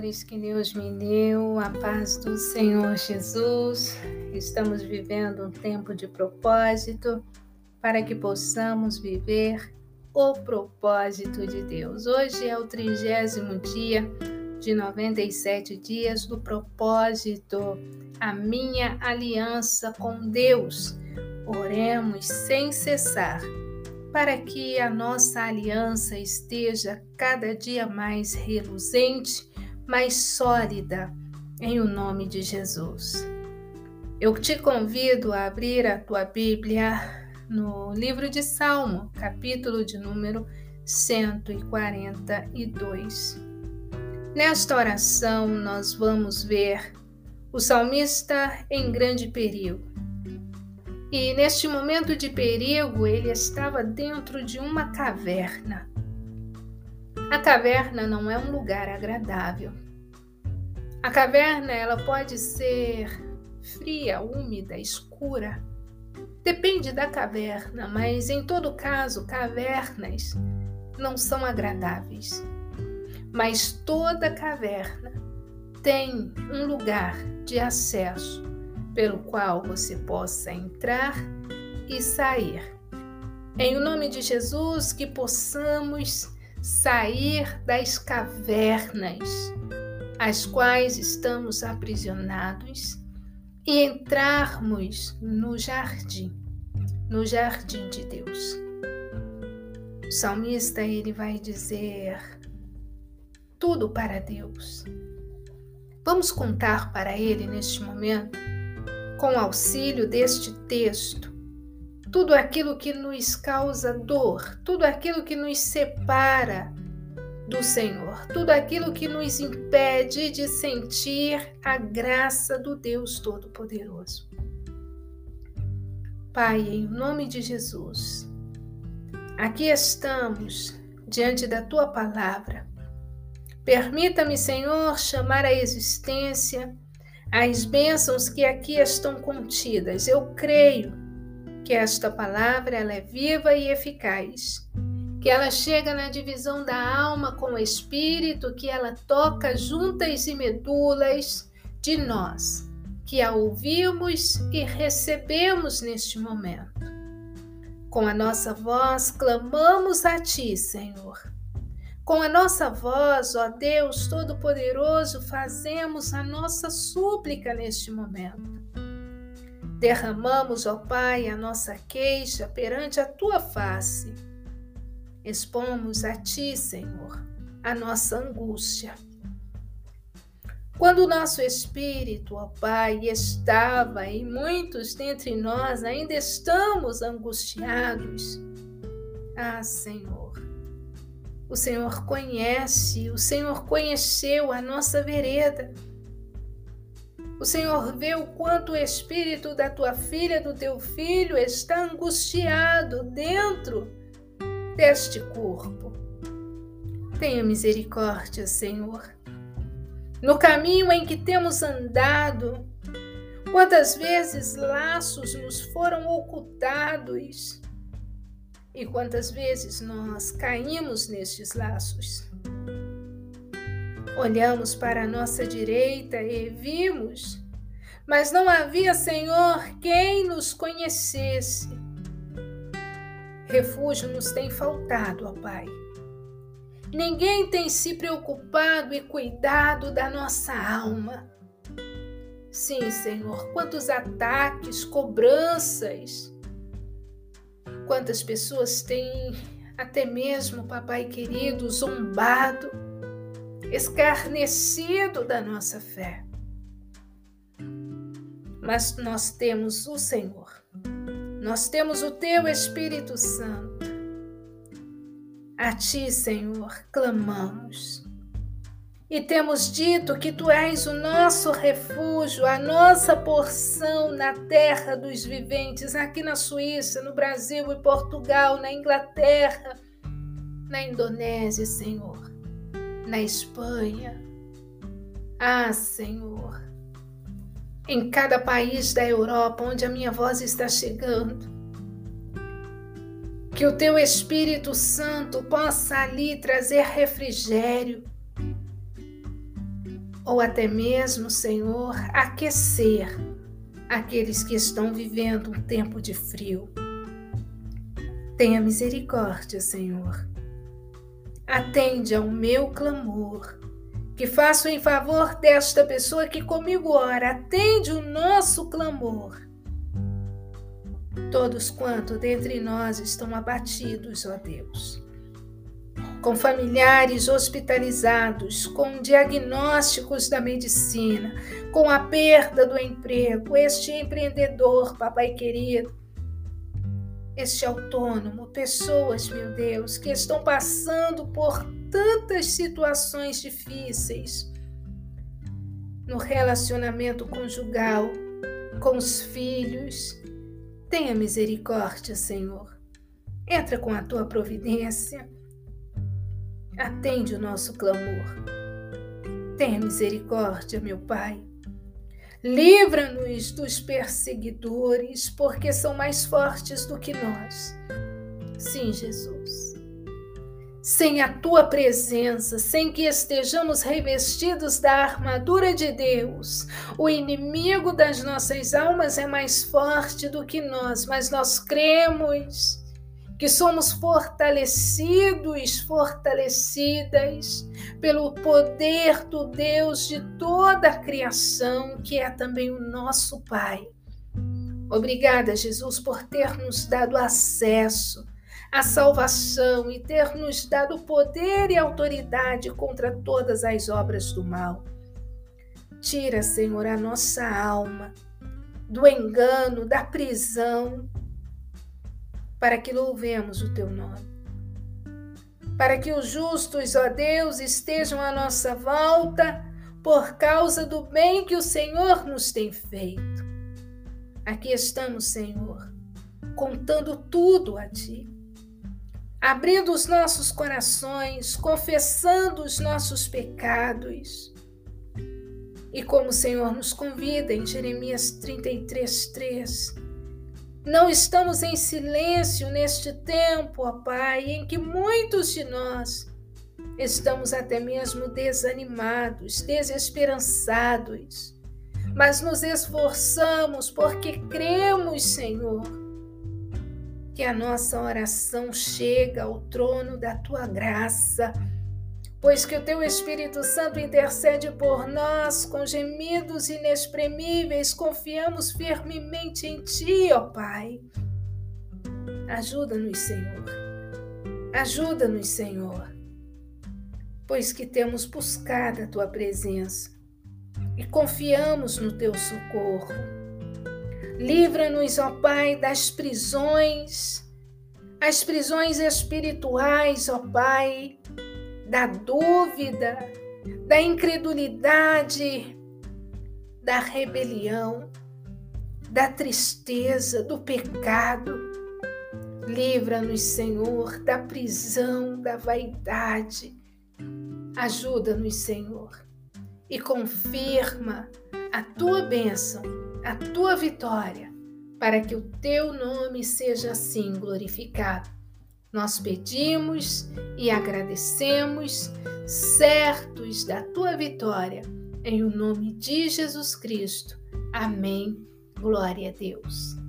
pastores que Deus me deu, a paz do Senhor Jesus. Estamos vivendo um tempo de propósito para que possamos viver o propósito de Deus. Hoje é o trigésimo dia de 97 dias do propósito, a minha aliança com Deus. Oremos sem cessar para que a nossa aliança esteja cada dia mais reluzente, mais sólida, em o nome de Jesus. Eu te convido a abrir a tua Bíblia no livro de Salmo, capítulo de número 142. Nesta oração, nós vamos ver o salmista em grande perigo e neste momento de perigo, ele estava dentro de uma caverna. A caverna não é um lugar agradável. A caverna ela pode ser fria, úmida, escura. Depende da caverna, mas em todo caso, cavernas não são agradáveis. Mas toda caverna tem um lugar de acesso pelo qual você possa entrar e sair. Em o nome de Jesus, que possamos sair das cavernas às quais estamos aprisionados e entrarmos no jardim, no jardim de Deus. O salmista ele vai dizer tudo para Deus. Vamos contar para ele neste momento com auxílio deste texto, tudo aquilo que nos causa dor, tudo aquilo que nos separa do Senhor, tudo aquilo que nos impede de sentir a graça do Deus Todo-Poderoso. Pai, em nome de Jesus, aqui estamos diante da tua palavra. Permita-me, Senhor, chamar a existência as bênçãos que aqui estão contidas. Eu creio que esta palavra ela é viva e eficaz, que ela chega na divisão da alma com o espírito, que ela toca juntas e medulas de nós, que a ouvimos e recebemos neste momento. Com a nossa voz clamamos a ti, Senhor com a nossa voz, ó Deus Todo-Poderoso, fazemos a nossa súplica neste momento. Derramamos, ó Pai, a nossa queixa perante a tua face. Expomos a ti, Senhor, a nossa angústia. Quando o nosso espírito, ó Pai, estava e muitos dentre nós ainda estamos angustiados, ah, Senhor, o Senhor conhece, o Senhor conheceu a nossa vereda. O Senhor vê o quanto o espírito da tua filha, do teu filho, está angustiado dentro deste corpo. Tenha misericórdia, Senhor. No caminho em que temos andado, quantas vezes laços nos foram ocultados, e quantas vezes nós caímos nestes laços? Olhamos para a nossa direita e vimos, mas não havia, Senhor, quem nos conhecesse. Refúgio nos tem faltado, ó Pai. Ninguém tem se preocupado e cuidado da nossa alma. Sim, Senhor, quantos ataques, cobranças, Quantas pessoas têm até mesmo, papai querido, zombado, escarnecido da nossa fé. Mas nós temos o Senhor, nós temos o Teu Espírito Santo. A Ti, Senhor, clamamos. E temos dito que tu és o nosso refúgio, a nossa porção na terra dos viventes, aqui na Suíça, no Brasil e Portugal, na Inglaterra, na Indonésia, Senhor, na Espanha. Ah, Senhor, em cada país da Europa onde a minha voz está chegando, que o teu Espírito Santo possa ali trazer refrigério ou até mesmo, Senhor, aquecer aqueles que estão vivendo um tempo de frio. Tenha misericórdia, Senhor. Atende ao meu clamor, que faço em favor desta pessoa que comigo ora. Atende o nosso clamor. Todos quanto dentre nós estão abatidos, ó Deus com familiares hospitalizados, com diagnósticos da medicina, com a perda do emprego, este empreendedor, papai querido, este autônomo, pessoas, meu Deus, que estão passando por tantas situações difíceis no relacionamento conjugal, com os filhos. Tenha misericórdia, Senhor. Entra com a tua providência atende o nosso clamor. Tenha misericórdia, meu Pai. Livra-nos dos perseguidores, porque são mais fortes do que nós. Sim, Jesus. Sem a tua presença, sem que estejamos revestidos da armadura de Deus, o inimigo das nossas almas é mais forte do que nós, mas nós cremos que somos fortalecidos, fortalecidas pelo poder do Deus de toda a criação, que é também o nosso Pai. Obrigada, Jesus, por ter nos dado acesso à salvação e ter nos dado poder e autoridade contra todas as obras do mal. Tira, Senhor, a nossa alma do engano, da prisão, para que louvemos o teu nome. Para que os justos, ó Deus, estejam à nossa volta por causa do bem que o Senhor nos tem feito. Aqui estamos, Senhor, contando tudo a Ti, abrindo os nossos corações, confessando os nossos pecados. E como o Senhor nos convida em Jeremias 33, 3, não estamos em silêncio neste tempo, ó Pai, em que muitos de nós estamos até mesmo desanimados, desesperançados, mas nos esforçamos porque cremos, Senhor, que a nossa oração chega ao trono da tua graça pois que o teu Espírito Santo intercede por nós com gemidos inexprimíveis, confiamos firmemente em Ti, ó Pai. Ajuda-nos, Senhor. Ajuda-nos, Senhor, pois que temos buscado a Tua presença e confiamos no Teu socorro. Livra-nos, ó Pai, das prisões, as prisões espirituais, ó Pai, da dúvida, da incredulidade, da rebelião, da tristeza, do pecado. Livra-nos, Senhor, da prisão, da vaidade. Ajuda-nos, Senhor, e confirma a tua bênção, a tua vitória, para que o teu nome seja assim glorificado nós pedimos e agradecemos, certos da tua vitória, em o nome de Jesus Cristo. Amém. Glória a Deus.